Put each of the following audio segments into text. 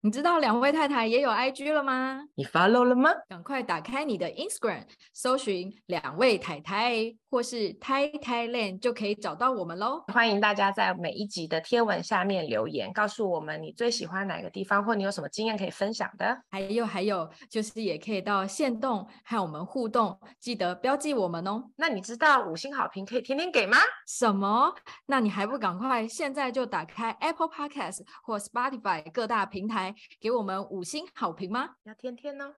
你知道两位太太也有 IG 了吗？你 follow 了吗？赶快打开你的 Instagram，搜寻两位太太或是太太 land 就可以找到我们喽。欢迎大家在每一集的贴文下面留言，告诉我们你最喜欢哪个地方，或你有什么经验可以分享的。还有还有，就是也可以到线动和我们互动，记得标记我们哦。那你知道五星好评可以天天给吗？什么？那你还不赶快现在就打开 Apple Podcast 或 Spotify 各大平台。给我们五星好评吗？要天天呢。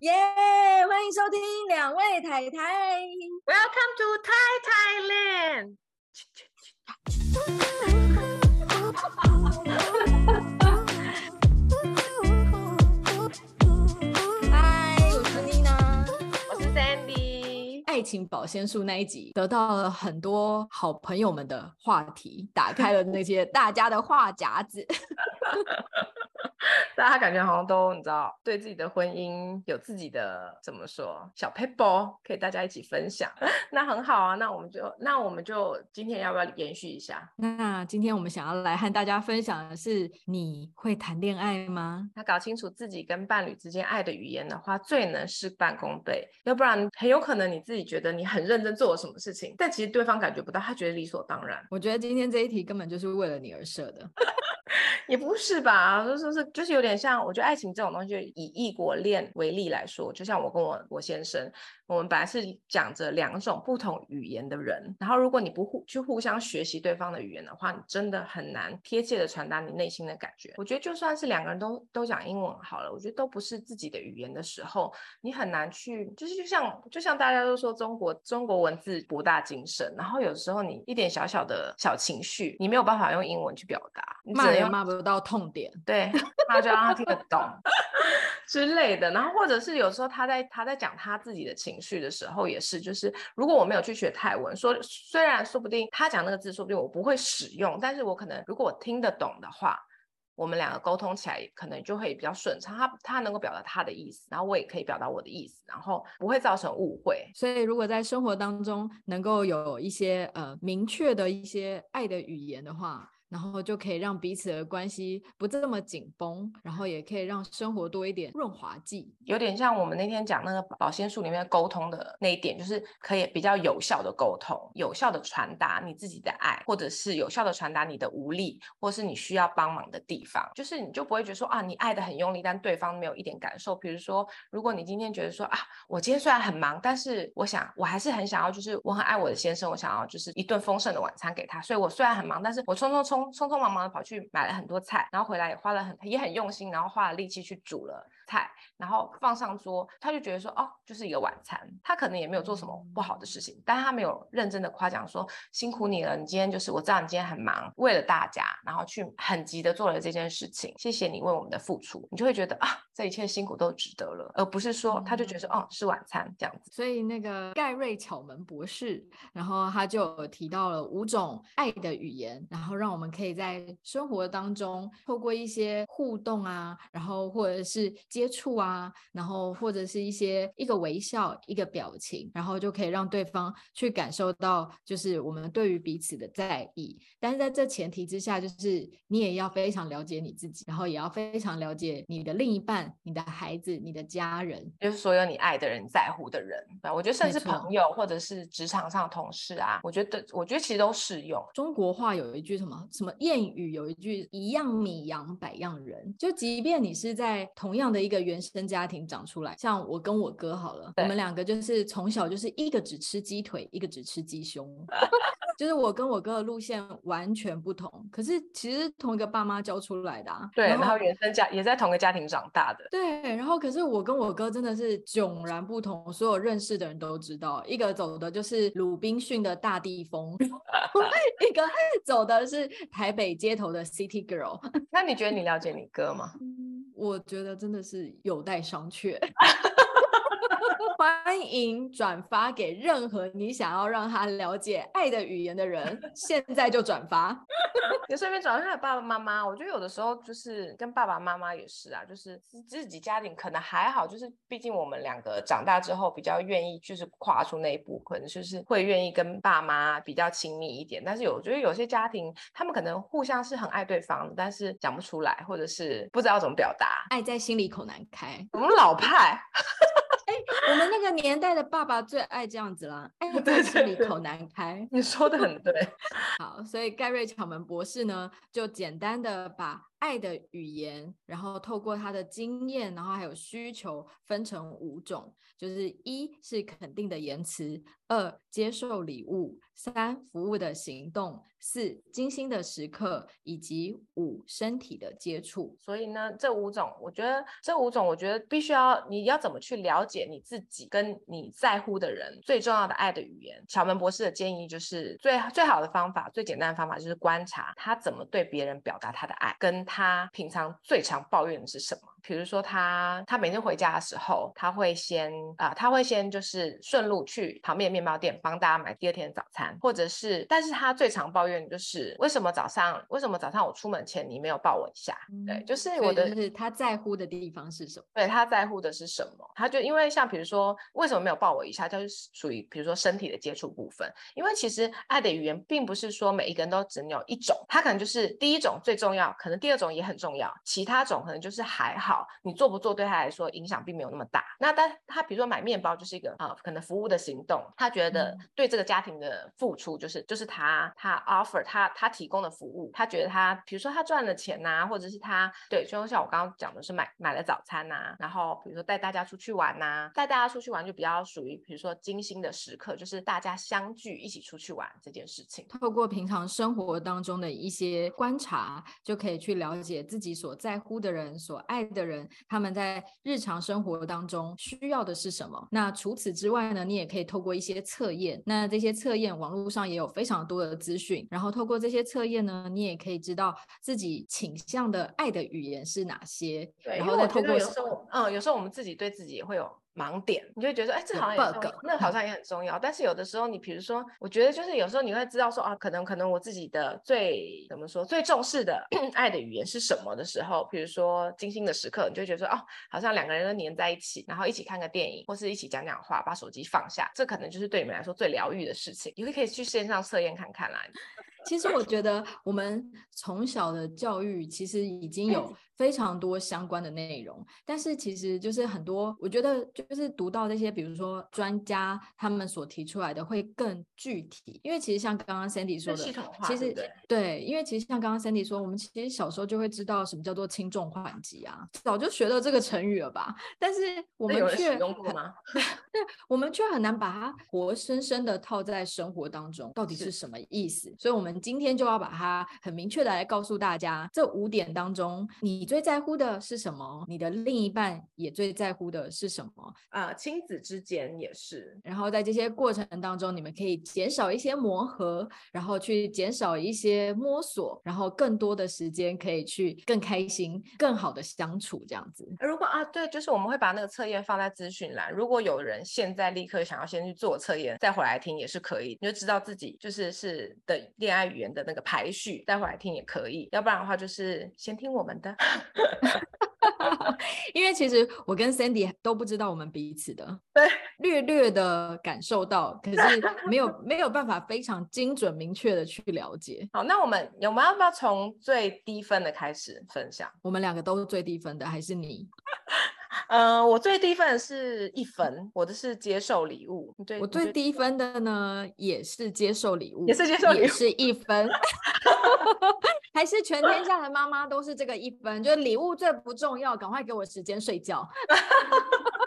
耶！Yeah, 欢迎收听两位太太。Welcome to Thai Thailand。爱情保鲜术那一集得到了很多好朋友们的话题，打开 了那些大家的话匣子。大家感觉好像都你知道，对自己的婚姻有自己的怎么说小 paper，，可以大家一起分享。那很好啊，那我们就那我们就今天要不要延续一下？那今天我们想要来和大家分享的是，你会谈恋爱吗？那搞清楚自己跟伴侣之间爱的语言的话，最能事半功倍。要不然很有可能你自己觉得你很认真做了什么事情，但其实对方感觉不到，他觉得理所当然。我觉得今天这一题根本就是为了你而设的。也不是吧，就是就是就是有点像，我觉得爱情这种东西，以异国恋为例来说，就像我跟我我先生。我们本来是讲着两种不同语言的人，然后如果你不互去互相学习对方的语言的话，你真的很难贴切的传达你内心的感觉。我觉得就算是两个人都都讲英文好了，我觉得都不是自己的语言的时候，你很难去，就是就像就像大家都说中国中国文字博大精深，然后有时候你一点小小的小情绪，你没有办法用英文去表达，你骂也骂不到痛点，对，那就让他听得懂 之类的，然后或者是有时候他在他在讲他自己的情。去的时候也是，就是如果我没有去学泰文，说虽然说不定他讲那个字，说不定我不会使用，但是我可能如果我听得懂的话，我们两个沟通起来可能就会比较顺畅。他他能够表达他的意思，然后我也可以表达我的意思，然后不会造成误会。所以如果在生活当中能够有一些呃明确的一些爱的语言的话。然后就可以让彼此的关系不这么紧绷，然后也可以让生活多一点润滑剂，有点像我们那天讲那个保鲜术里面沟通的那一点，就是可以比较有效的沟通，有效的传达你自己的爱，或者是有效的传达你的无力，或是你需要帮忙的地方，就是你就不会觉得说啊，你爱的很用力，但对方没有一点感受。比如说，如果你今天觉得说啊，我今天虽然很忙，但是我想我还是很想要，就是我很爱我的先生，我想要就是一顿丰盛的晚餐给他，所以我虽然很忙，但是我匆匆匆。匆忙忙的跑去买了很多菜，然后回来也花了很也很用心，然后花了力气去煮了菜，然后放上桌，他就觉得说哦，就是一个晚餐，他可能也没有做什么不好的事情，但是他没有认真的夸奖说辛苦你了，你今天就是我知道你今天很忙，为了大家，然后去很急的做了这件事情，谢谢你为我们的付出，你就会觉得啊，这一切辛苦都值得了，而不是说他就觉得哦是晚餐这样子。所以那个盖瑞巧门博士，然后他就提到了五种爱的语言，然后让我们可以在。在生活当中，透过一些互动啊，然后或者是接触啊，然后或者是一些一个微笑、一个表情，然后就可以让对方去感受到，就是我们对于彼此的在意。但是在这前提之下，就是你也要非常了解你自己，然后也要非常了解你的另一半、你的孩子、你的家人，就是所有你爱的人、在乎的人。我觉得甚至朋友或者是职场上同事啊，我觉得我觉得其实都适用。中国话有一句什么什么谚语有一句“一样米养百样人”，就即便你是在同样的一个原生家庭长出来，像我跟我哥好了，我们两个就是从小就是一个只吃鸡腿，一个只吃鸡胸，就是我跟我哥的路线完全不同，可是其实同一个爸妈教出来的啊。对，然后，原生家也在同一个家庭长大的。对，然后可是我跟我哥真的是迥然不同，所有认识的人都知道，一个走的就是鲁滨逊的大地风，一个走的是台北街头的 City Girl，那你觉得你了解你哥吗？我觉得真的是有待商榷。欢迎转发给任何你想要让他了解爱的语言的人，现在就转发。也顺便转发给爸爸妈妈。我觉得有的时候就是跟爸爸妈妈也是啊，就是自己家庭可能还好，就是毕竟我们两个长大之后比较愿意就是跨出那一步，可能就是会愿意跟爸妈比较亲密一点。但是有我觉得有些家庭，他们可能互相是很爱对方的，但是讲不出来，或者是不知道怎么表达，爱在心里口难开。我们老派。我们那个年代的爸爸最爱这样子啦，哎，对，这里口难开。你说的很对。好，所以盖瑞巧门博士呢，就简单的把爱的语言，然后透过他的经验，然后还有需求，分成五种，就是一是肯定的言辞，二接受礼物，三服务的行动，四精心的时刻，以及五身体的接触。所以呢，这五种，我觉得这五种，我觉得必须要你要怎么去了解你自己跟你在乎的人最重要的爱的语言。巧门博士的建议就是最最好的方法，最简单的方法就是观察他怎么对别人表达他的爱，跟他平常最常抱怨的是什么。比如说他他每天回家的时候，他会先啊、呃，他会先就是顺路去旁边的面包店帮大家买第二天的早餐，或者是，但是他最常抱怨的就是为什么早上为什么早上我出门前你没有抱我一下？嗯、对，就是我的是他在乎的地方是什么？对，他在乎的是什么？他就因为像比如说为什么没有抱我一下，就是属于比如说身体的接触部分，因为其实爱的语言并不是说每一个人都只有一种，他可能就是第一种最重要，可能第二种也很重要，其他种可能就是还好。你做不做对他来说影响并没有那么大。那但他比如说买面包就是一个啊、呃，可能服务的行动，他觉得对这个家庭的付出就是就是他他 offer 他他提供的服务，他觉得他比如说他赚了钱呐、啊，或者是他对，就像我刚刚讲的是买买了早餐呐、啊，然后比如说带大家出去玩呐、啊，带大家出去玩就比较属于比如说精心的时刻，就是大家相聚一起出去玩这件事情。透过平常生活当中的一些观察，就可以去了解自己所在乎的人、所爱的人。他们在日常生活当中需要的是什么？那除此之外呢？你也可以透过一些测验，那这些测验网络上也有非常多的资讯，然后透过这些测验呢，你也可以知道自己倾向的爱的语言是哪些。对，然后再透过有时候，嗯，有时候我们自己对自己也会有。盲点，你就会觉得，哎，这好像也重要，那好像也很重要。但是有的时候，你比如说，我觉得就是有时候你会知道说啊，可能可能我自己的最怎么说最重视的 爱的语言是什么的时候，比如说精心的时刻，你就会觉得说，哦，好像两个人都黏在一起，然后一起看个电影，或是一起讲讲话，把手机放下，这可能就是对你们来说最疗愈的事情。你会可以去线上测验看看啦。其实我觉得我们从小的教育其实已经有非常多相关的内容，但是其实就是很多，我觉得就是读到这些，比如说专家他们所提出来的会更具体，因为其实像刚刚 Sandy 说的，系统化，其实对因为其实像刚刚 Sandy 说，我们其实小时候就会知道什么叫做轻重缓急啊，早就学到这个成语了吧？但是我们却使用过吗？对，我们却很难把它活生生的套在生活当中，到底是什么意思？所以，我们今天就要把它很明确的来告诉大家，这五点当中，你最在乎的是什么？你的另一半也最在乎的是什么？啊，亲子之间也是。然后在这些过程当中，你们可以减少一些磨合，然后去减少一些摸索，然后更多的时间可以去更开心、更好的相处这样子。如果啊，对，就是我们会把那个测验放在咨询栏。如果有人现在立刻想要先去做测验，再回来听也是可以，你就知道自己就是是的恋爱语言的那个排序，再回来听也可以。要不然的话，就是先听我们的。因为其实我跟 Sandy 都不知道我们彼此的，对，略略的感受到，可是没有没有办法非常精准明确的去了解。好，那我们我们要不要从最低分的开始分享？我们两个都是最低分的，还是你？嗯、呃，我最低分的是一分，我的是接受礼物。对，我最低分的呢，也是接受礼物，也是接受礼物，是一分。还是全天下的妈妈都是这个一分，就是礼物最不重要，赶快给我时间睡觉。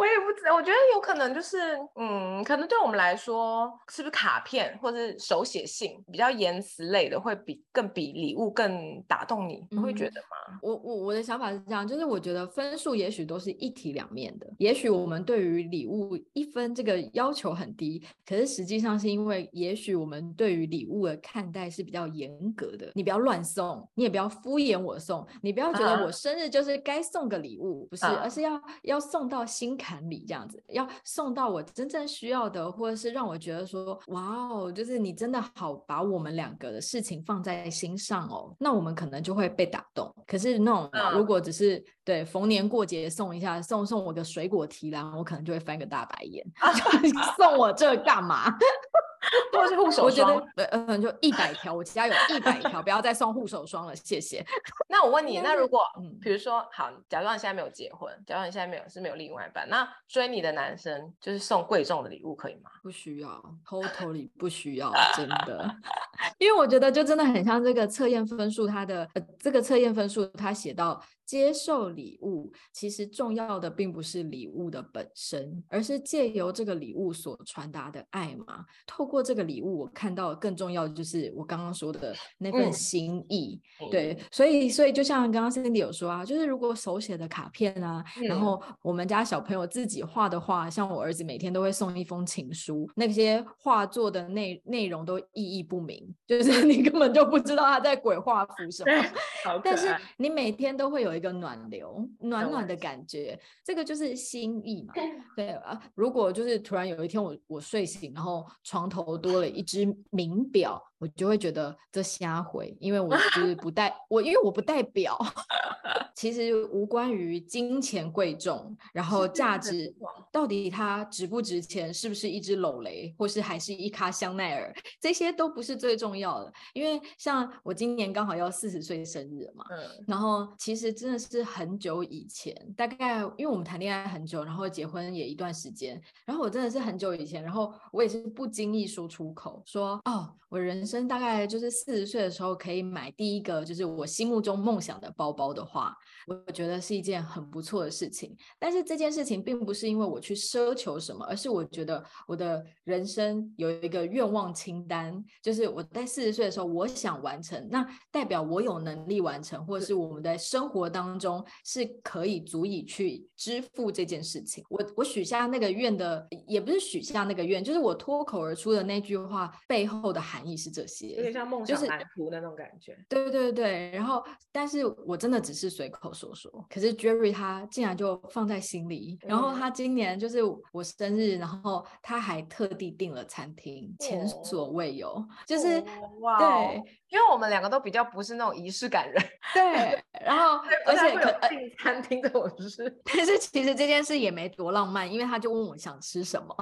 我也不知道，我觉得有可能就是，嗯，可能对我们来说，是不是卡片或者是手写信比较言辞类的，会比更比礼物更打动你？你会觉得吗？我我我的想法是这样，就是我觉得分数也许都是一体两面的。也许我们对于礼物一分这个要求很低，可是实际上是因为，也许我们对于礼物的看待是比较严格的。你不要乱送，你也不要敷衍我送，你不要觉得我生日就是该送个礼物，不是，而是要要送到心坎。坎里这样子，要送到我真正需要的，或者是让我觉得说，哇哦，就是你真的好把我们两个的事情放在心上哦，那我们可能就会被打动。可是那种如果只是对逢年过节送一下，送送我个水果提篮，我可能就会翻个大白眼，送我这干嘛？或者是护手霜，对，嗯，就一百条，我家有一百条，不要再送护手霜了，谢谢。那我问你，那如果，嗯，比如说，好，假装你现在没有结婚，假装你现在没有是没有另外一半，那追你的男生就是送贵重的礼物可以吗？不需要，totally 不需要，真的，因为我觉得就真的很像这个测验分数，它的，这个测验分数它写到。接受礼物，其实重要的并不是礼物的本身，而是借由这个礼物所传达的爱嘛。透过这个礼物，我看到更重要的就是我刚刚说的那份心意。嗯、对，所以，所以就像刚刚 Cindy 有说啊，就是如果手写的卡片啊，嗯、然后我们家小朋友自己画的画，像我儿子每天都会送一封情书，那些画作的内内容都意义不明，就是 你根本就不知道他在鬼画符什么。但是你每天都会有一一个暖流，暖暖的感觉，这个就是心意嘛。对啊，如果就是突然有一天我我睡醒，然后床头多了一只名表。我就会觉得这瞎回，因为我就是不代我，因为我不代表，其实无关于金钱贵重，然后价值到底它值不值钱，是不是一只篓雷，或是还是一卡香奈儿，这些都不是最重要的。因为像我今年刚好要四十岁生日嘛，嗯，然后其实真的是很久以前，大概因为我们谈恋爱很久，然后结婚也一段时间，然后我真的是很久以前，然后我也是不经意说出口说哦，我人。生大概就是四十岁的时候可以买第一个就是我心目中梦想的包包的话，我觉得是一件很不错的事情。但是这件事情并不是因为我去奢求什么，而是我觉得我的人生有一个愿望清单，就是我在四十岁的时候我想完成，那代表我有能力完成，或者是我们在生活当中是可以足以去支付这件事情。我我许下那个愿的，也不是许下那个愿，就是我脱口而出的那句话背后的含义是这。些有点像梦想蓝图的那种感觉，对对对。然后，但是我真的只是随口说说。可是 Jerry 他竟然就放在心里。然后他今年就是我生日，然后他还特地订了餐厅，前所未有。就是哇，对，因为我们两个都比较不是那种仪式感人。对，然后而且可订餐厅这种事，但是其实这件事也没多浪漫，因为他就问我想吃什么，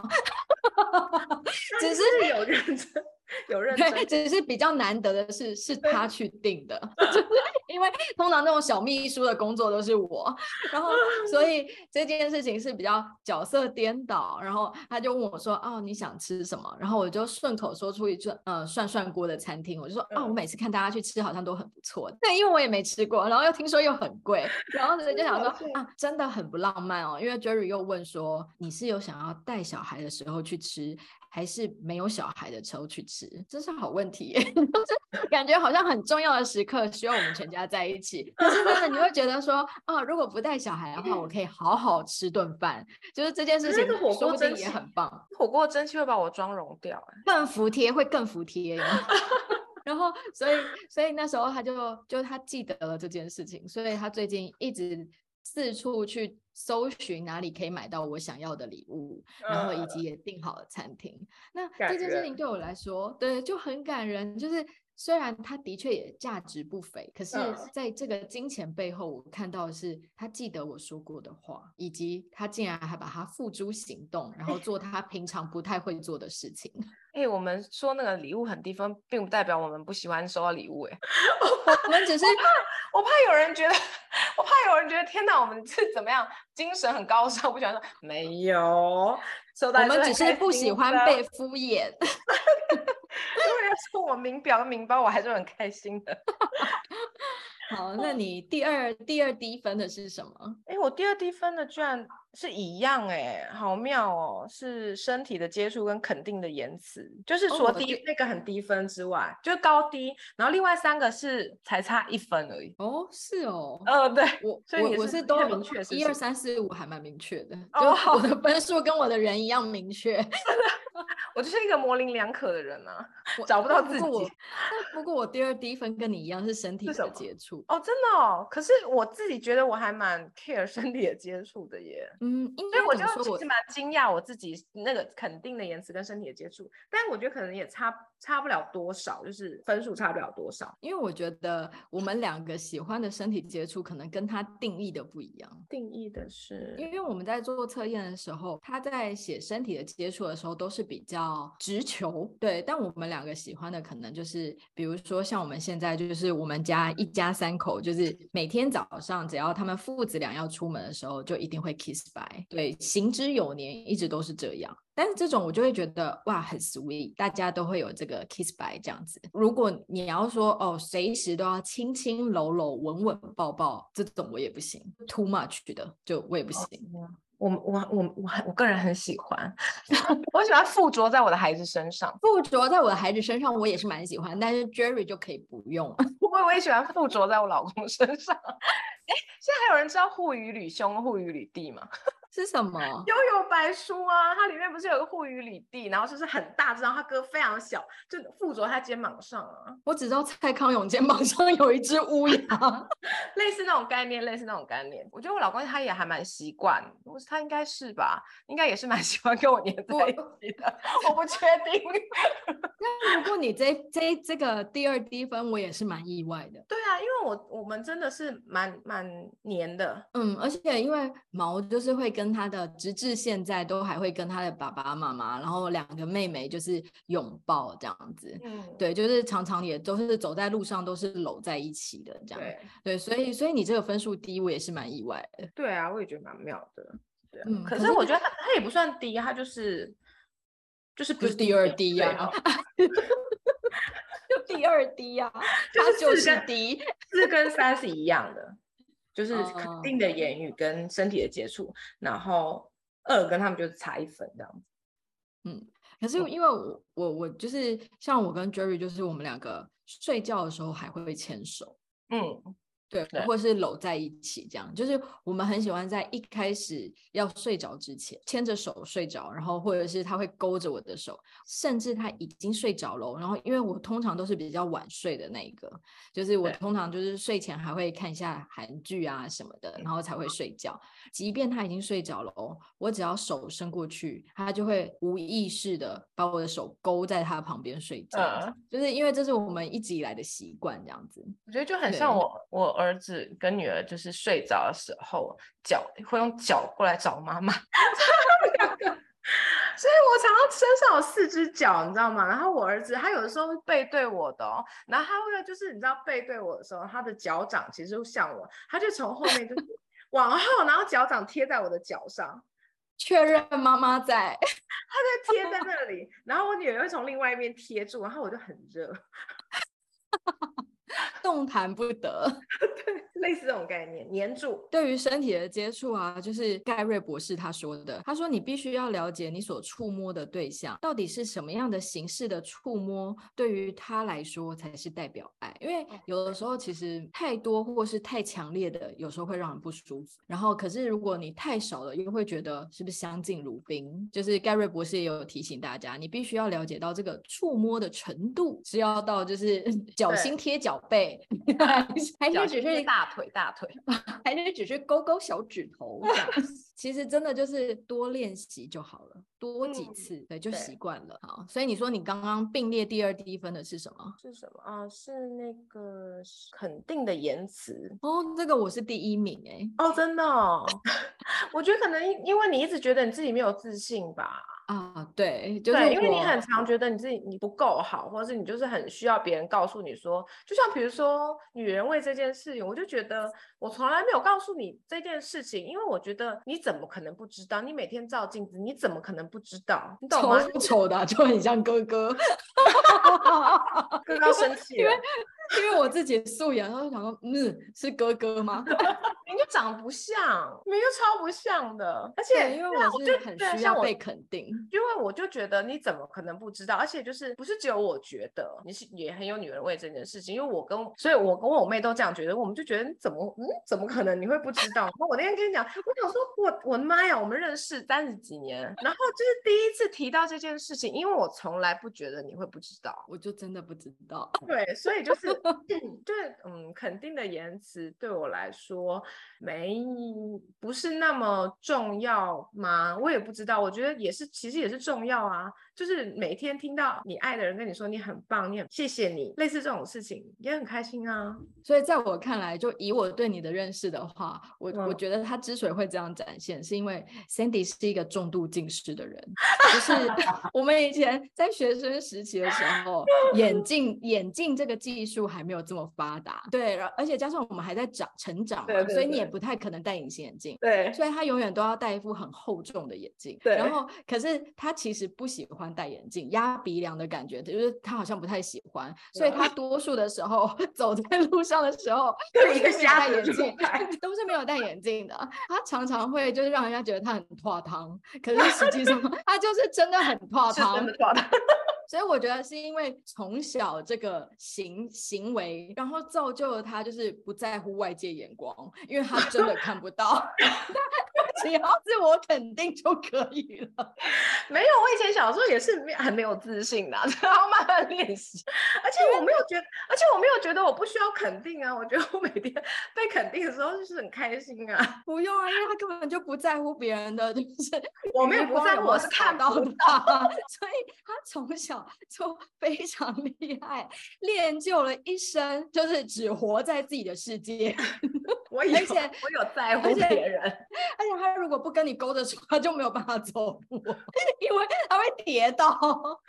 只是有认真。有认真，只是比较难得的是，是他去定的，就是因为通常那种小秘书的工作都是我，然后 所以这件事情是比较角色颠倒，然后他就问我说：“哦，你想吃什么？”然后我就顺口说出一句：“呃，涮涮锅的餐厅。”我就说：“哦，我每次看大家去吃好像都很不错，但因为我也没吃过，然后又听说又很贵，然后就想说啊，真的很不浪漫哦。”因为 Jerry 又问说：“你是有想要带小孩的时候去吃？”还是没有小孩的时候去吃，这是好问题 感觉好像很重要的时刻需要我们全家在一起。可是呢，你会觉得说，啊，如果不带小孩的话，我可以好好吃顿饭，就是这件事情，火锅真的也很棒。火锅蒸汽会把我妆融掉，更服帖，会更服帖。然后，所以，所以那时候他就就他记得了这件事情，所以他最近一直四处去。搜寻哪里可以买到我想要的礼物，然后以及也订好了餐厅。Uh, 那这件事情对我来说，对，就很感人。就是虽然它的确也价值不菲，可是在这个金钱背后，我看到的是他记得我说过的话，以及他竟然还把它付诸行动，然后做他平常不太会做的事情。哎、欸，我们说那个礼物很低分，并不代表我们不喜欢收到礼物。哎，我们只是我怕，我怕有人觉得，我怕有人觉得，天哪，我们是怎么样？精神很高尚，不喜欢说没有。收到，我们只是不喜欢被敷衍。如果要送我名表和名包，我还是很开心的。好，那你第二第二低分的是什么？哎、欸，我第二低分的居然。是一样哎、欸，好妙哦！是身体的接触跟肯定的言辞，就是除了低、哦、那个很低分之外，就是高低，然后另外三个是才差一分而已。哦，是哦，呃，对，我所以我我是都明确，一二三四五还蛮明确的，就我的 分数跟我的人一样明确。我就是一个模棱两可的人啊，我找不到自己。不过，不过我第二低分跟你一样是身体的接触。哦，真的哦。可是我自己觉得我还蛮 care 身体的接触的耶。嗯，所以我就其实蛮惊讶我自己那个肯定的言辞跟身体的接触，但我觉得可能也差差不了多少，就是分数差不了多少。因为我觉得我们两个喜欢的身体接触可能跟他定义的不一样。定义的是，因为我们在做测验的时候，他在写身体的接触的时候都是比较直球，对。但我们两个喜欢的可能就是，比如说像我们现在就是我们家一家三口，就是每天早上只要他们父子俩要出门的时候，就一定会 kiss 对，行之有年，一直都是这样。但是这种我就会觉得哇，很 sweet，大家都会有这个 kiss bye 这样子。如果你要说哦，随时都要亲亲搂搂、稳稳抱抱，这种我也不行，too much 的就我也不行。我我我我我个人很喜欢，我喜欢附着在我的孩子身上，附着在我的孩子身上，我也是蛮喜欢。但是 Jerry 就可以不用，我我也喜欢附着在我老公身上。哎，现在还有人知道护与履兄、护与履弟吗？是什么？幽游白书啊，它里面不是有个护羽履弟，然后就是很大只，然后他哥非常小，就附着他肩膀上啊。我只知道蔡康永肩膀上有一只乌鸦，类似那种概念，类似那种概念。我觉得我老公他也还蛮习惯，他应该是吧，应该也是蛮 喜欢跟我黏在一起的。我，我不确定。那如果你这这这个第二低分，我也是蛮意外的。对啊，因为我我们真的是蛮蛮黏的。嗯，而且因为毛就是会跟。跟他的直至现在都还会跟他的爸爸妈妈，然后两个妹妹就是拥抱这样子，嗯，对，就是常常也都是走在路上都是搂在一起的这样，对，对，所以所以你这个分数低，我也是蛮意外的。对啊，我也觉得蛮妙的，对、啊，嗯，可是我觉得他他也不算低，他就是就是不是第二低呀、啊，就第二低呀、啊，他就是低，四跟三是一样的。就是肯定的言语跟身体的接触，uh, 然后二跟他们就是差一分这样子。嗯，可是因为我我我就是像我跟 Jerry，就是我们两个睡觉的时候还会牵手。嗯。对，或者是搂在一起，这样就是我们很喜欢在一开始要睡着之前牵着手睡着，然后或者是他会勾着我的手，甚至他已经睡着了，然后因为我通常都是比较晚睡的那一个，就是我通常就是睡前还会看一下韩剧啊什么的，然后才会睡觉。即便他已经睡着了哦，我只要手伸过去，他就会无意识的把我的手勾在他旁边睡觉，嗯，就是因为这是我们一直以来的习惯，这样子。我觉得就很像我我。儿子跟女儿就是睡着的时候，脚会用脚过来找妈妈，所以我常常身上有四只脚，你知道吗？然后我儿子他有的时候背对我的哦，然后他会就是你知道背对我的时候，他的脚掌其实像我，他就从后面就往后，然后脚掌贴在我的脚上，确认妈妈在，他在贴在那里，然后我女儿会从另外一边贴住，然后我就很热。动弹不得，对，类似这种概念，黏住。对于身体的接触啊，就是盖瑞博士他说的，他说你必须要了解你所触摸的对象到底是什么样的形式的触摸，对于他来说才是代表爱。因为有的时候其实太多或是太强烈的，有时候会让人不舒服。然后，可是如果你太少了，又会觉得是不是相敬如宾？就是盖瑞博士也有提醒大家，你必须要了解到这个触摸的程度是要到就是 脚心贴脚背。还是只是大腿大腿，还是只是勾勾小指头这样。其实真的就是多练习就好了，多几次，嗯、对就习惯了。好，所以你说你刚刚并列第二低分的是什么？是什么啊？是那个肯定的言辞哦。这个我是第一名哎、欸。哦，真的哦。我觉得可能因为你一直觉得你自己没有自信吧。啊，对，就是对，因为你很常觉得你自己你不够好，或者是你就是很需要别人告诉你说，就像比如说女人味这件事情，我就觉得我从来没有告诉你这件事情，因为我觉得你怎么可能不知道？你每天照镜子，你怎么可能不知道？你懂吗？丑 丑的就很像哥哥，哥哥生 气了。因为我自己素颜，然后就想说，嗯，是哥哥吗？你就长不像，你就超不像的。而且因为我是很需要被肯定，因为我就觉得你怎么可能不知道？而且就是不是只有我觉得你是也很有女人味这件事情，因为我跟所以，我跟我妹都这样觉得，我们就觉得你怎么嗯，怎么可能你会不知道？然后我那天跟你讲，我想说我我的妈呀，我们认识三十几年，然后就是第一次提到这件事情，因为我从来不觉得你会不知道，我就真的不知道。对，所以就是。就是，嗯，肯定的言辞对我来说，没不是那么重要吗？我也不知道，我觉得也是，其实也是重要啊。就是每天听到你爱的人跟你说你很棒，你很谢谢你，类似这种事情也很开心啊。所以在我看来，就以我对你的认识的话，我、嗯、我觉得他之所以会这样展现，是因为 Sandy 是一个重度近视的人。就是 我们以前在学生时期的时候，眼镜眼镜这个技术还没有这么发达，对，而且加上我们还在长成长嘛，对对对，所以你也不太可能戴隐形眼镜，对，所以他永远都要戴一副很厚重的眼镜，对。然后，可是他其实不喜欢。戴眼镜压鼻梁的感觉，就是他好像不太喜欢，所以他多数的时候 走在路上的时候，就一个瞎眼镜，都是没有戴眼镜的。他常常会就是让人家觉得他很脱汤，可是实际上 他就是真的很脱汤。所以我觉得是因为从小这个行行为，然后造就了他就是不在乎外界眼光，因为他真的看不到。只要自我肯定就可以了。没有，我以前小时候也是很没有自信的，然后慢慢练习。而且我没有觉得，而且我没有觉得我不需要肯定啊。我觉得我每天被肯定的时候就是很开心啊。不用啊，因为他根本就不在乎别人的，就是我没有不在乎，我是看到的，所以他从小就非常厉害，练就了一生，就是只活在自己的世界。我以前我有在乎别人，而且，而且他如果不跟你勾着手，他就没有办法走路，因为他会跌倒。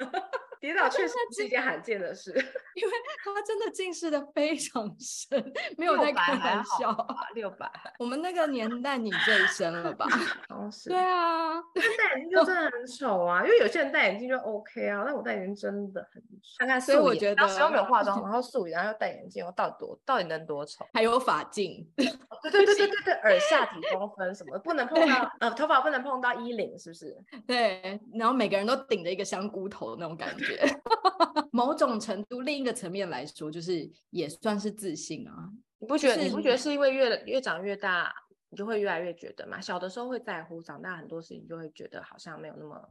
跌倒确实是一件罕见的事，因为他真的近视的非常深，没有在开玩笑。六百，我们那个年代你最深了吧？哦，是。对啊，戴眼镜就真的很丑啊，因为有些人戴眼镜就 OK 啊，但我戴眼镜真的很丑。看看，所以我觉得当时又没有化妆，然后素颜，然后又戴眼镜，我到底多到底能多丑？还有发镜，对对对对对对，耳下几公分什么不能碰到，呃，头发不能碰到衣领，是不是？对，然后每个人都顶着一个香菇头的那种感觉。某种程度，另一个层面来说，就是也算是自信啊。你不觉得？你不觉得是因为越越长越大，你就会越来越觉得嘛？小的时候会在乎，长大很多事情就会觉得好像没有那么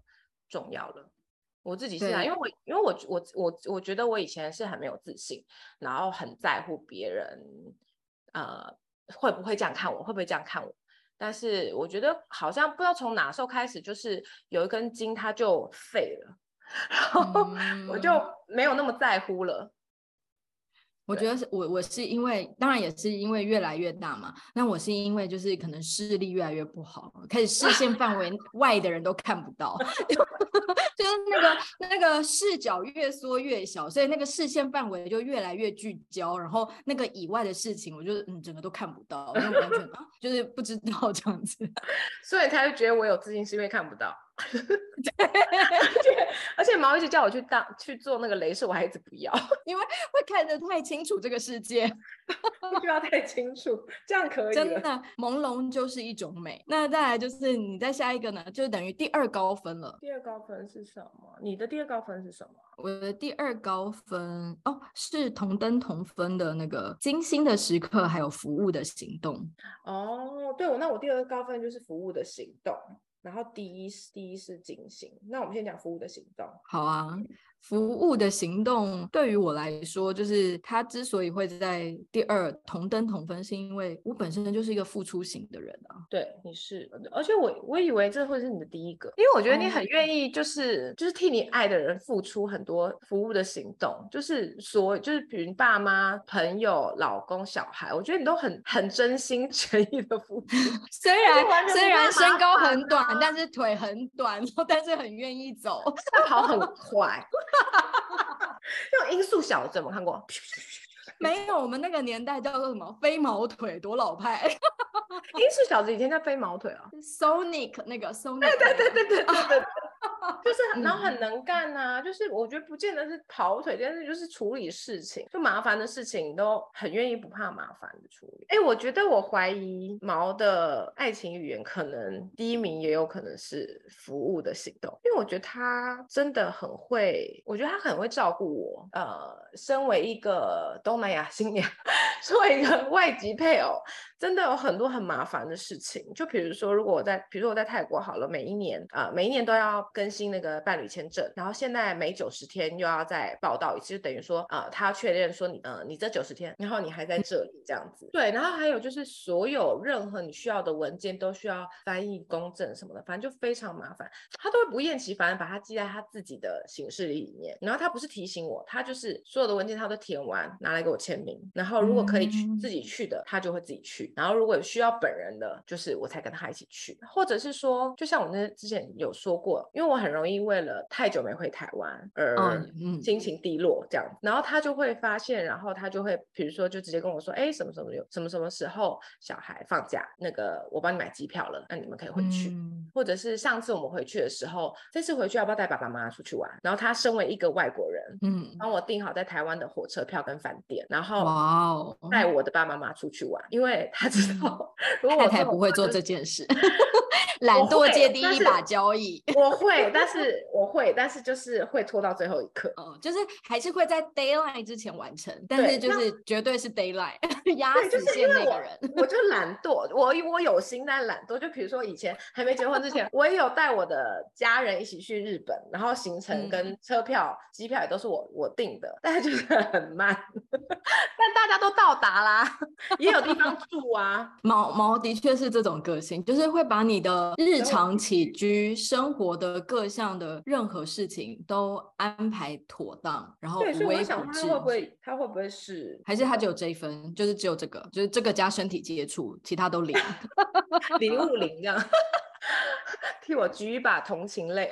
重要了。我自己是啊，因为我因为我我我我觉得我以前是很没有自信，然后很在乎别人，呃，会不会这样看我，会不会这样看我？但是我觉得好像不知道从哪时候开始，就是有一根筋它就废了。然后我就没有那么在乎了。我觉得是我我是因为，当然也是因为越来越大嘛。那我是因为就是可能视力越来越不好，开始视线范围 外的人都看不到，就是那个那个视角越缩越小，所以那个视线范围就越来越聚焦，然后那个以外的事情，我就嗯整个都看不到，完全 就是不知道这样子。所以他就觉得我有自信是因为看不到。对，而且毛一直叫我去当去做那个镭射，我还一直不要，因为会看得太清楚这个世界，不需要太清楚，这样可以。真的，朦胧就是一种美。那再来就是你再下一个呢，就等于第二高分了。第二高分是什么？你的第二高分是什么？我的第二高分哦，是同灯同分的那个精心的时刻，还有服务的行动。哦，对，我那我第二个高分就是服务的行动。然后第一是第一是警醒，那我们先讲服务的行动。好啊。服务的行动对于我来说，就是他之所以会在第二同登同分，是因为我本身就是一个付出型的人啊。对，你是，而且我我以为这会是你的第一个，因为我觉得你很愿意，就是、哦、就是替你爱的人付出很多服务的行动，就是所就是比如爸妈、朋友、老公、小孩，我觉得你都很很真心 诚意的付出。虽然虽然身高很短，但是腿很短，但是很愿意走，他跑很快。那种音速小子有没有看过？没有，我们那个年代叫做什么飞毛腿，多老派。音速小子以前叫飞毛腿啊，Sonic 那个 Sonic，对对对对对对对。就是，然后很能干呐、就是我觉得不见得是跑腿，但是就是处理事情，就麻烦的事情都很愿意不怕麻烦的处理。哎，我觉得我怀疑毛的爱情语言可能第一名也有可能是服务的行动，因为我觉得他真的很会，我觉得他很会照顾我。呃，身为一个东南亚新娘，作为一个外籍配偶，真的有很多很麻烦的事情。就比如说，如果我在，比如说我在泰国好了，每一年啊、呃，每一年都要更新那个伴侣签证，然后现在每九十天又要再报道一次，就等于说啊、呃，他要确认说你呃，你这九十天，然后你还在这里这样子。对，然后还有就是所有任何你需要的文件都需要翻译公证什么的，反正就非常麻烦。他都会不厌其烦把它记在他自己的行事历里面，然后他不是提醒我，他就是所有的文件他都填完，拿来给我签名。然后如果可以去自己去的，他就会自己去。然后如果有需要本人的，就是我才跟他一起去。或者是说，就像我那之前有说过，因为我很容易为了太久没回台湾而心情低落这样。然后他就会发现，然后他就会比如说就直接跟我说，哎，什么什么有什么什么时候小孩放假，那个我帮你买机票了，那你们可以回去。或者是上次我们回去的时候，这次回去要不要带爸爸妈妈出去玩？然后他身为一个外国人，嗯，帮我订好在台湾的火车票跟饭店，然后哦，带我的爸爸妈妈出去玩，因为他知道 如果我太太不会做这件事。懒惰界第一把交易，我。会，但是我会，但是就是会拖到最后一刻，嗯，就是还是会在 deadline 之前完成，但是就是绝对是 deadline 压死线那个人，我就。懒惰，我我有心但懒惰，就比如说以前还没结婚之前，我也有带我的家人一起去日本，然后行程跟车票、机票也都是我我订的，但是就是很慢，但大家都到达啦，也有地方住啊，毛毛的确是这种个性，就是会把你的。日常起居生活的各项的任何事情都安排妥当，然后无微不至。对，所以我想他会不会，他会不会是，还是他只有这一分，就是只有这个，就是这个加身体接触，其他都零，零物零这样，替我举一把同情泪。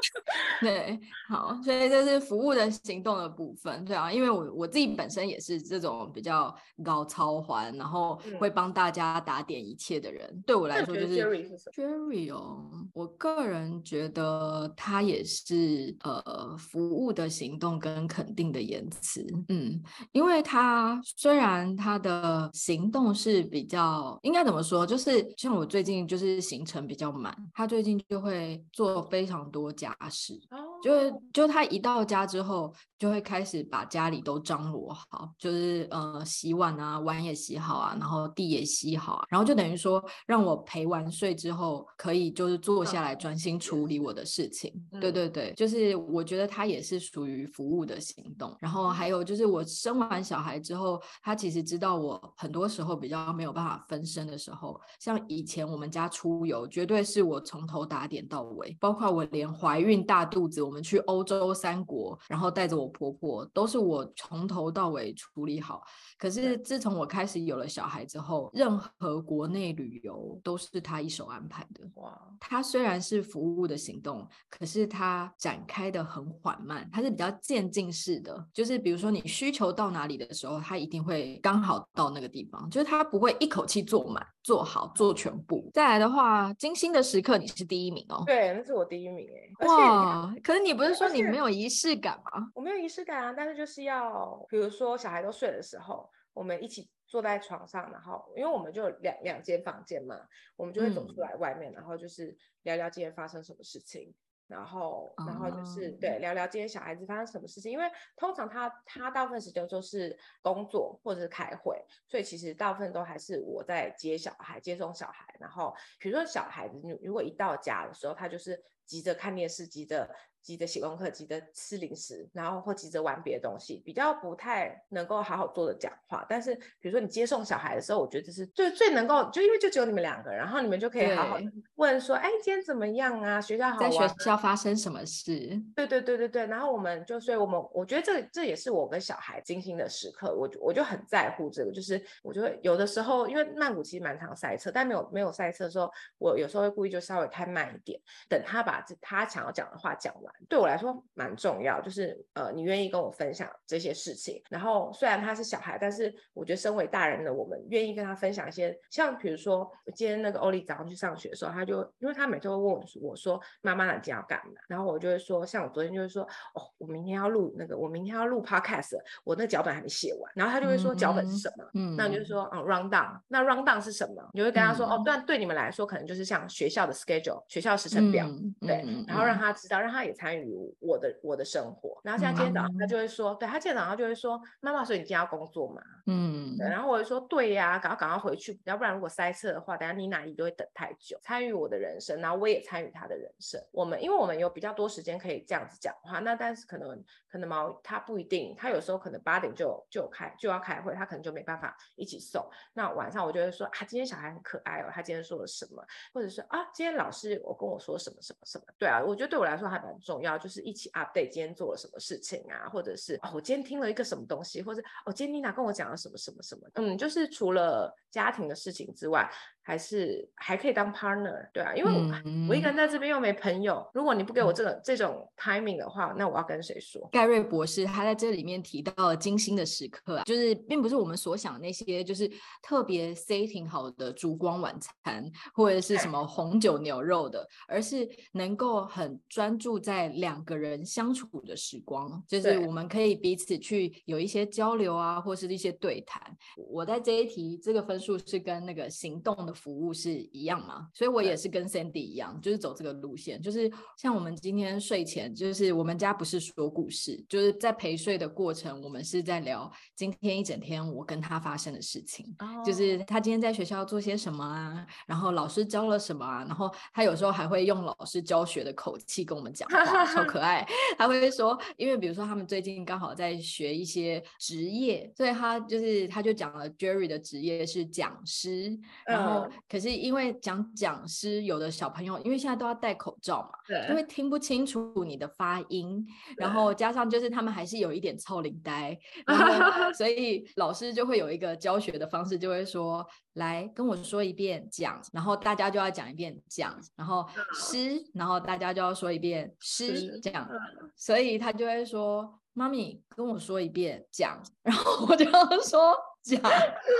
对，好，所以这是服务的行动的部分，对啊，因为我我自己本身也是这种比较高超环，然后会帮大家打点一切的人，嗯、对我来说就是 Jerry 是？Jerry 哦，我个人觉得他也是呃服务的行动跟肯定的言辞，嗯，因为他虽然他的行动是比较应该怎么说，就是像我最近就是行程比较满，他最近就会做非常多家事。就是，就他一到家之后，就会开始把家里都张罗好，就是呃洗碗啊，碗也洗好啊，然后地也洗好啊，然后就等于说让我陪完睡之后，可以就是坐下来专心处理我的事情。嗯、对对对，就是我觉得他也是属于服务的行动。然后还有就是我生完小孩之后，他其实知道我很多时候比较没有办法分身的时候，像以前我们家出游，绝对是我从头打点到尾，包括我连怀孕大肚子，我们去欧洲三国，然后带着我婆婆，都是我从头到尾处理好。可是自从我开始有了小孩之后，任何国内旅游都是他一手安排的。哇，他虽然是服务的行动，可是他展开的很缓慢，他是比较渐进式的。就是比如说你需求到哪里的时候，他一定会刚好到那个地方，就是他不会一口气做满、做好、做全部。再来的话，精心的时刻你是第一名哦。对，那是我第一名哎。哇，可是你不是说你没有仪式感吗？我没有仪式感啊，但是就是要，比如说小孩都睡的时候。我们一起坐在床上，然后因为我们就两两间房间嘛，我们就会走出来外面，嗯、然后就是聊聊今天发生什么事情，然后然后就是、嗯、对聊聊今天小孩子发生什么事情，因为通常他他大部分时间都是工作或者是开会，所以其实大部分都还是我在接小孩、接送小孩，然后比如说小孩子如果一到家的时候，他就是急着看电视，急着。急着写功课，急着吃零食，然后或急着玩别的东西，比较不太能够好好坐着讲话。但是，比如说你接送小孩的时候，我觉得这是最最能够，就因为就只有你们两个，然后你们就可以好好问说，哎，今天怎么样啊？学校好玩？在学校发生什么事？对对对对对。然后我们就，所以我们我觉得这这也是我跟小孩精心的时刻，我我就很在乎这个，就是我就会有的时候，因为曼谷其实蛮常塞车，但没有没有塞车的时候，我有时候会故意就稍微开慢一点，等他把他想要讲的话讲完。对我来说蛮重要，就是呃，你愿意跟我分享这些事情。然后虽然他是小孩，但是我觉得身为大人的我们，愿意跟他分享一些，像比如说今天那个欧丽早上去上学的时候，他就因为他每次会问我，我说妈妈，你今天要干嘛？然后我就会说，像我昨天就会说，哦，我明天要录那个，我明天要录 podcast，我那脚本还没写完。然后他就会说脚本是什么？嗯，那你就说，嗯，round down。那 run down 是什么？你就会跟他说，嗯、哦，但对你们来说，可能就是像学校的 schedule，学校时程表，嗯、对。然后让他知道，让他也参参与我的我的生活。然后像今天早上他就会说，嗯、对他今天早上就会说，妈妈，所以你今天要工作嘛？嗯，对。然后我就说，对呀、啊，赶快赶快回去，要不然如果塞车的话，等下你哪里都会等太久。参与我的人生，然后我也参与他的人生。我们因为我们有比较多时间可以这样子讲话，那但是可能可能毛他不一定，他有时候可能八点就就开就要开会，他可能就没办法一起送。那晚上我就会说，啊，今天小孩很可爱哦，他今天说了什么？或者是啊，今天老师我跟我说什么什么什么？对啊，我觉得对我来说还蛮重要，就是一起 update 今天做了什么事情啊，或者是哦，我今天听了一个什么东西，或者哦，今天妮娜跟我讲了什么什么什么。嗯，就是除了家庭的事情之外。还是还可以当 partner，对啊，因为我、嗯、我一个人在这边又没朋友。如果你不给我这个、嗯、这种 timing 的话，那我要跟谁说？盖瑞博士他在这里面提到了精心的时刻啊，就是并不是我们所想的那些，就是特别 setting 好的烛光晚餐或者是什么红酒牛肉的，而是能够很专注在两个人相处的时光，就是我们可以彼此去有一些交流啊，或是一些对谈。我在这一题这个分数是跟那个行动的。服务是一样嘛，所以我也是跟 Sandy 一样，就是走这个路线，就是像我们今天睡前，就是我们家不是说故事，就是在陪睡的过程，我们是在聊今天一整天我跟他发生的事情，oh. 就是他今天在学校做些什么啊，然后老师教了什么啊，然后他有时候还会用老师教学的口气跟我们讲话，超可爱。他会说，因为比如说他们最近刚好在学一些职业，所以他就是他就讲了 Jerry 的职业是讲师，然后。Uh. 可是因为讲讲师，有的小朋友因为现在都要戴口罩嘛，对，就会听不清楚你的发音，然后加上就是他们还是有一点臭龄呆，然后所以老师就会有一个教学的方式，就会说，来跟我说一遍讲，然后大家就要讲一遍讲，然后师，然后大家就要说一遍师这样，所以他就会说，妈咪跟我说一遍讲，然后我就要说。讲，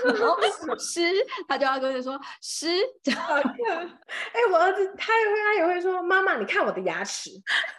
然后师，他就要跟你说师讲。哎，我儿子他也会，他也会说妈妈，你看我的牙齿，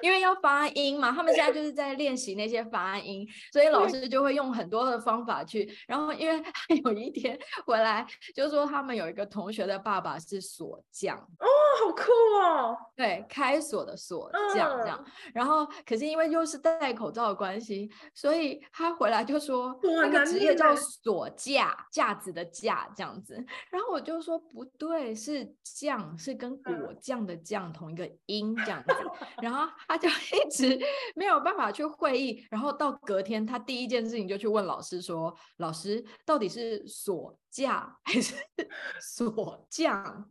因为要发音嘛。他们现在就是在练习那些发音，所以老师就会用很多的方法去。然后，因为他 有一天回来，就说他们有一个同学的爸爸是锁匠。哦，好酷哦！对，开锁的锁匠这样。然后，可是因为又是戴口罩的关系，所以他回来就说那个职业叫锁。架架子的架这样子，然后我就说不对，是酱，是跟果酱的酱同一个音这样子，然后他就 一直没有办法去会议，然后到隔天，他第一件事情就去问老师说：“老师，到底是锁架还是 锁酱？”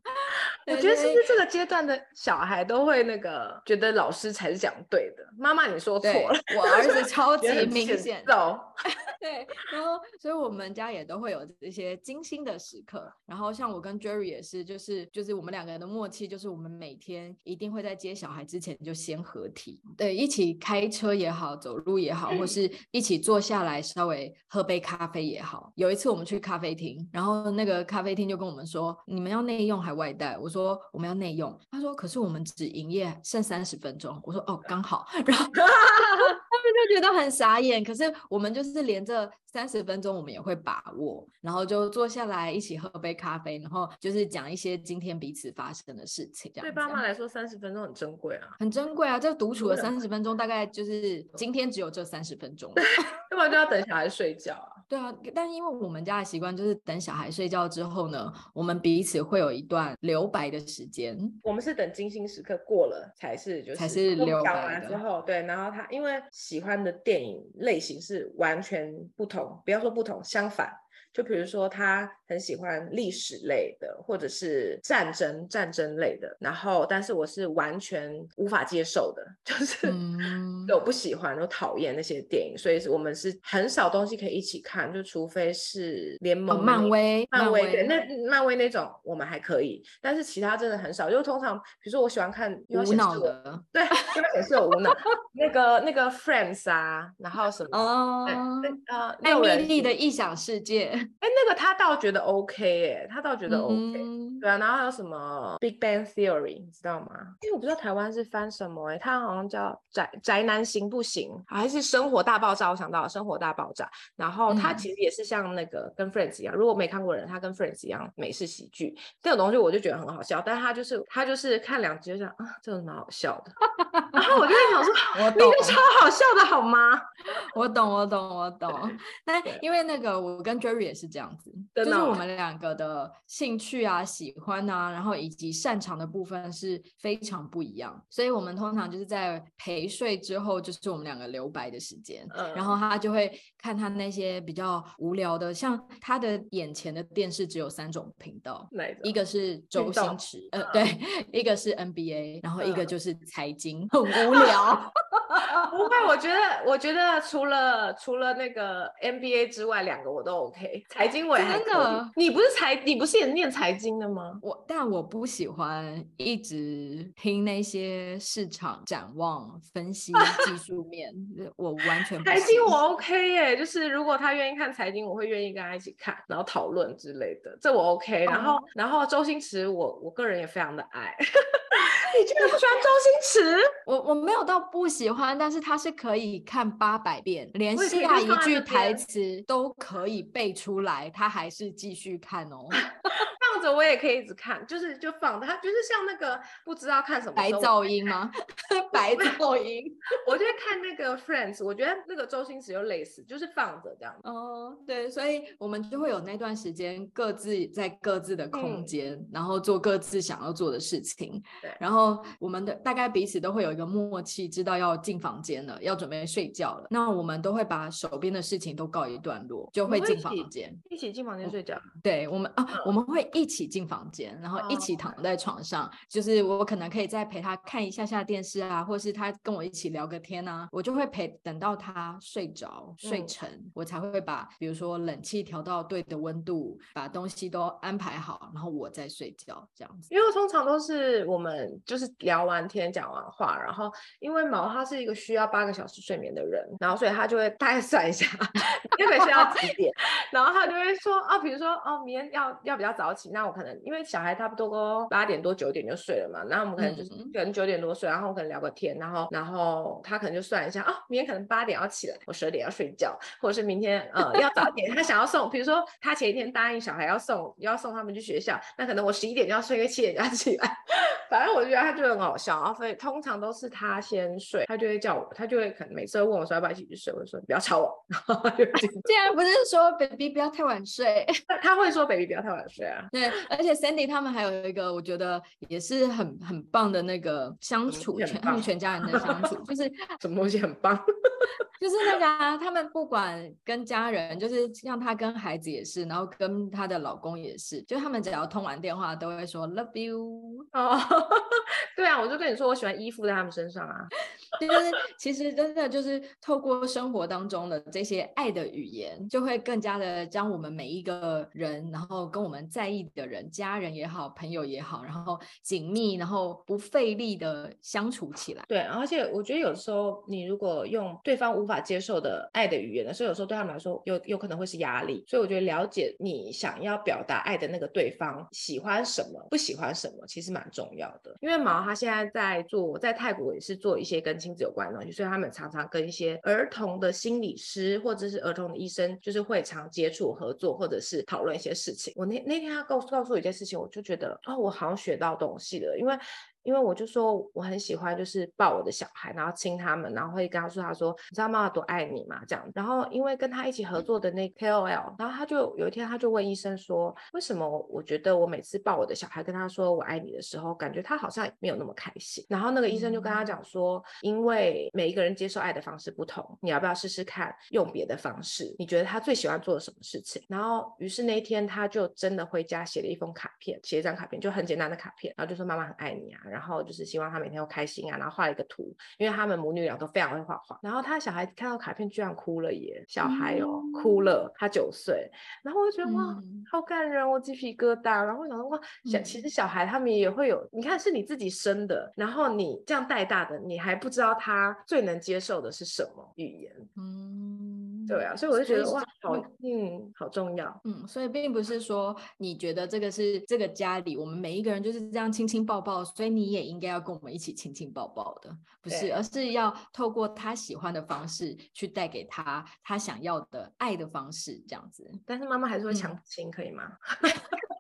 我觉得是不是这个阶段的小孩都会那个觉得老师才是讲对的？妈妈你说错了，我儿子 超级明显。对，然后所以我们家也都会有这些精心的时刻。然后像我跟 Jerry 也是，就是就是我们两个人的默契，就是我们每天一定会在接小孩之前就先合体，对，一起开车也好，走路也好，或是一起坐下来稍微喝杯咖啡也好。有一次我们去咖啡厅，然后那个咖啡厅就跟我们说：“你们要内用还外带？”我说：“我们要内用。”他说：“可是我们只营业剩三十分钟。”我说：“哦，刚好。”然后 他们就觉得很傻眼。可是我们就是连。这三十分钟我们也会把握，然后就坐下来一起喝杯咖啡，然后就是讲一些今天彼此发生的事情。这样，对爸妈来说，三十分钟很珍贵啊，很珍贵啊！这独处的三十分钟，大概就是今天只有这三十分钟，要不然就要等小孩睡觉啊。对啊，但因为我们家的习惯就是等小孩睡觉之后呢，我们彼此会有一段留白的时间。我们是等精心时刻过了才是，就是才是留白。讲完之后，对，然后他因为喜欢的电影类型是完全不同，不要说不同，相反。就比如说，他很喜欢历史类的，或者是战争战争类的。然后，但是我是完全无法接受的，就是、嗯、我不喜欢，我讨厌那些电影。所以，我们是很少东西可以一起看，就除非是联盟、哦、漫威、漫威对，那漫威那种我们还可以。但是其他真的很少，就通常比如说我喜欢看无脑的，对，因为显示我无脑。那个那个 Friends 啊，然后什么哦，呃，艾米丽的异想世界。哎，那个他倒觉得 OK，哎，他倒觉得 OK，、对啊，然后还有什么 Big Bang Theory，你知道吗？因为我不知道台湾是翻什么哎、欸，它好像叫宅宅男行不行，还是生活大爆炸？我想到了生活大爆炸，然后它其实也是像那个跟 Friends 一样，如果没看过的人，它跟 Friends 一样美式喜剧这种东西，我就觉得很好笑。但是它就是它就是看两集就想啊，这个蛮好笑的。然后我就在想说，我懂，那个超好笑的好吗？我懂，我懂，我懂。但因为那个我跟 Jerry 也是这样子，就是我们两个的兴趣啊、喜欢啊，然后以及擅长的部分是非常不一样，所以我们通常就是在陪睡之后，就是我们两个留白的时间。嗯，然后他就会看他那些比较无聊的，像他的眼前的电视只有三种频道，一个是周星驰，呃，对，一个是 NBA，然后一个就是财经，很无聊。不会，我觉得，我觉得除了除了那个 NBA 之外，两个我都 OK。财经我也。真的？你不是财，你不是也念财经的吗？我，但我不喜欢一直听那些市场展望、分析、技术面，我完全不。财经我 OK 耶，就是如果他愿意看财经，我会愿意跟他一起看，然后讨论之类的，这我 OK。然后，嗯、然后周星驰，我我个人也非常的爱。你居然不喜欢周星驰？我我没有到不喜欢，但是他是可以看八百遍，连下一句台词都可以背出来，他还是继续看哦。放着我也可以一直看，就是就放着，他就是像那个不知道看什么白噪音吗？白噪音，我就看那个 Friends，我觉得那个周星驰又类似，就是放着这样。哦，对，所以我们就会有那段时间各自在各自的空间，嗯、然后做各自想要做的事情。对，然后我们的大概彼此都会有一个默契，知道要进房间了，要准备睡觉了。那我们都会把手边的事情都告一段落，就会进房间，一起进房间睡觉。对，我们啊，嗯、我们会一起进房间，然后一起躺在床上，哦、就是我可能可以再陪他看一下下电视啊，或是他跟我一起聊个天啊，我就会陪等到他睡着睡沉，嗯、我才会把比如说冷气调到对的温度，把东西都安排好，然后我再睡觉这样子。因为通常都是我们就是聊完天讲完话，然后因为毛他是一个需要八个小时睡眠的人，然后所以他就会大概算一下，因为需要几点，然后他就会说啊，比如说哦，明天要要比较早起，那我可能因为小孩差不多八点多九点就睡了嘛，然后我们可能就是可能九点多睡，然后我可能聊个天，然后然后他可能就算一下哦，明天可能八点要起来，我十二点要睡觉，或者是明天呃要早点，他想要送，比如说他前一天答应小孩要送要送他们去学校，那可能我十一点就要睡，因为七点就要起来，反正我觉得他就很好笑，然后所以通常都是他先睡，他就会叫我，他就会可能每次会问我说要不要一起去睡，我就说你不要吵我，然后就竟 然不是说 baby 不要太晚睡，他会说 baby 不要太晚睡啊，对，而且 Sandy 他们还有一个我觉得也是很很棒的那个相处，全他们全家人的相处，就是 什么东西很棒，就是那个啊，他们不管跟家人，就是像他跟孩子也是，然后跟他的老公也是，就他们只要通完电话都会说 love you 哦，对啊，我就跟你说我喜欢依附在他们身上啊，就是其实真的就是透过生活当中的这些爱的语言，就会更加的将我们每一个人，然后跟我们在意的人，家人也好，朋友也好，然后紧密，然后不费力的相处起来。对，而且我觉得有时候你如果用对方无法接受的爱的语言的时候，有时候对他们来说有有可能会是压力。所以我觉得了解你想要表达爱的那个对方喜欢什么，不喜欢什么，其实蛮重要的。因为毛他现在在做，在泰国也是做一些跟亲子有关的东西，所以他们常常跟一些儿童的心理师或者是儿童的医生，就是会常接触合作，或者是讨论一些事情。我那那天他告诉告诉我一件事情，我就觉得哦，我好像学到东西了，因为。因为我就说我很喜欢，就是抱我的小孩，然后亲他们，然后会跟他说，他说你知道妈妈多爱你吗？这样。然后因为跟他一起合作的那 KOL，然后他就有一天他就问医生说，为什么我觉得我每次抱我的小孩跟他说我爱你的时候，感觉他好像没有那么开心。然后那个医生就跟他讲说，因为每一个人接受爱的方式不同，你要不要试试看用别的方式？你觉得他最喜欢做什么事情？然后于是那一天他就真的回家写了一封卡片，写一张卡片，就很简单的卡片，然后就说妈妈很爱你啊。然后就是希望他每天都开心啊，然后画了一个图，因为他们母女俩都非常会画画。然后他小孩看到卡片居然哭了耶，小孩哦、嗯、哭了，他九岁。然后我就觉得哇，好感人，我鸡皮疙瘩。然后我想说哇，小其实小孩他们也会有，你看是你自己生的，然后你这样带大的，你还不知道他最能接受的是什么语言。嗯。对啊，所以我就觉得哇，好，嗯，好重要。嗯，所以并不是说你觉得这个是这个家里我们每一个人就是这样亲亲抱抱，所以你也应该要跟我们一起亲亲抱抱的，不是，而是要透过他喜欢的方式去带给他他想要的爱的方式，这样子。但是妈妈还是会强亲，可以吗？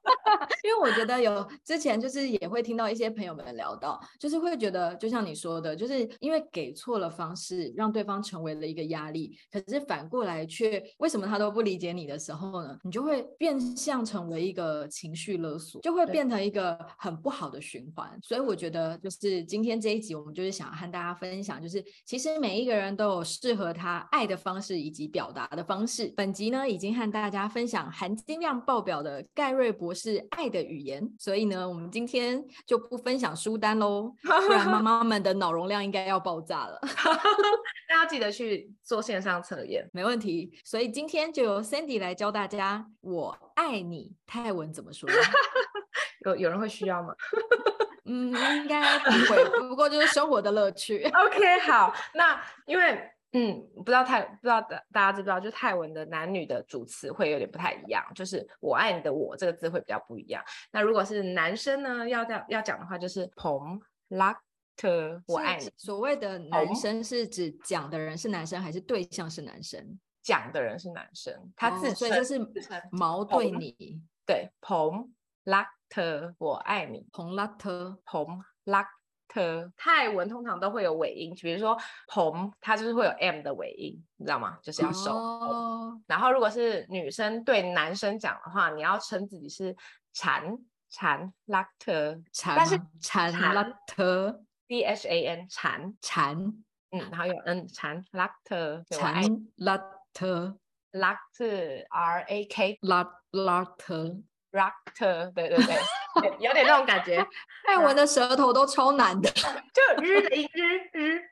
因为我觉得有之前就是也会听到一些朋友们聊到，就是会觉得就像你说的，就是因为给错了方式，让对方成为了一个压力。可是反过来却为什么他都不理解你的时候呢？你就会变相成为一个情绪勒索，就会变成一个很不好的循环。所以我觉得就是今天这一集，我们就是想要和大家分享，就是其实每一个人都有适合他爱的方式以及表达的方式。本集呢已经和大家分享含金量爆表的盖瑞博士爱的语言，所以呢，我们今天就不分享书单喽，不然妈妈们的脑容量应该要爆炸了。大家记得去做线上测验，没问题。所以今天就由 Sandy 来教大家“我爱你”泰文怎么说。有有人会需要吗？嗯，应该不会，不过就是生活的乐趣。OK，好，那因为。嗯，不知道泰不知道大大家知不知道，就泰文的男女的主词会有点不太一样，就是“我爱你”的“我”这个字会比较不一样。那如果是男生呢，要要要讲的话，就是“ Pom Rak 我爱你”。所谓的男生是指讲的人是男生，还是对象是男生？讲的人是男生，他自、哦、所以就是矛对你，对“ Pom Rak 我爱你 ”，“Pom Rak”，“Pom Rak”。泰文通常都会有尾音，比如说“红”，它就是会有 “m” 的尾音，你知道吗？就是要收。Oh. 然后如果是女生对男生讲的话，你要称自己是“蝉蝉拉特”，但是“蝉拉特 ”，d h a n 蝉蝉，嗯，然后有 n 蝉拉特，蝉拉特拉特 r a k 拉拉特。Rock，对对对，有点那种感觉。泰文的舌头都超难的，就日的音，日日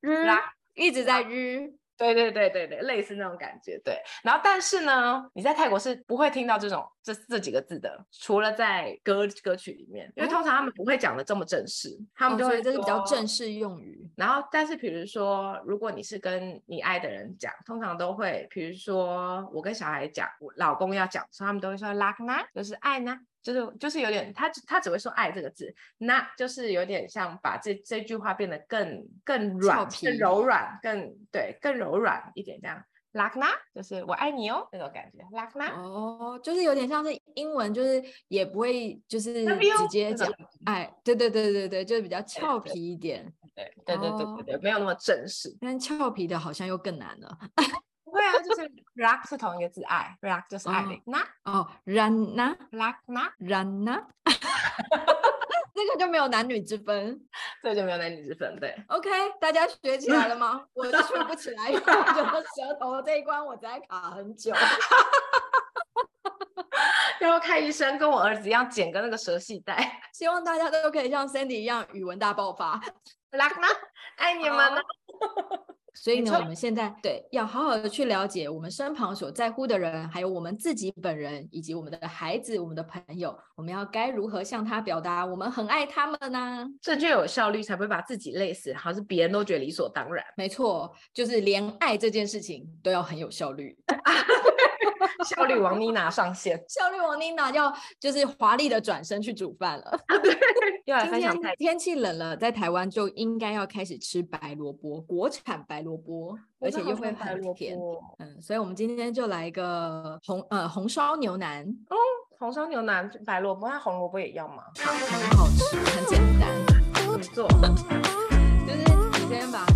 日，一直在日。对对对对对，类似那种感觉。对，然后但是呢，你在泰国是不会听到这种这这几个字的，除了在歌歌曲里面，因为通常他们不会讲的这么正式，嗯、他们就会、哦、这是比较正式用语。然后，但是比如说，如果你是跟你爱的人讲，通常都会，比如说我跟小孩讲，我老公要讲，所以他们都会说 “lakna”，就是爱呢。就是就是有点，他他只会说爱这个字，那就是有点像把这这句话变得更更软、更柔软、更对更柔软一点这样。Lakna 就是我爱你哦那种感觉。Lakna 哦，就是有点像是英文，就是也不会就是直接讲爱，对对对对对，就是比较俏皮一点。对对对对对对，没有那么正式。但俏皮的好像又更难了。对啊，就是 rak 是同一个字，爱 rak 就是爱的。那哦，rana rak 那 rana，这个就没有男女之分，这就没有男女之分。对，OK，大家学起来了吗？我都学不起来，因为我觉得舌头这一关我在卡很久。然后看医生，跟我儿子一样剪个那个舌系带。希望大家都可以像 Sandy 一样语文大爆发。rak 那爱你们呢。所以呢，我们现在对要好好的去了解我们身旁所在乎的人，还有我们自己本人，以及我们的孩子、我们的朋友，我们要该如何向他表达我们很爱他们呢？这就有效率，才不会把自己累死，好像是别人都觉得理所当然。没错，就是连爱这件事情都要很有效率。效率王妮娜上线，效率王妮娜要就是华丽的转身去煮饭了。对，又来分享。天气冷了，在台湾就应该要开始吃白萝卜，国产白萝卜，而且又会很甜。嗯，所以我们今天就来一个红呃红烧牛腩。哦，红烧牛腩白萝卜，那红萝卜也要吗？好，很好吃，很简单。怎么做？就是你先把。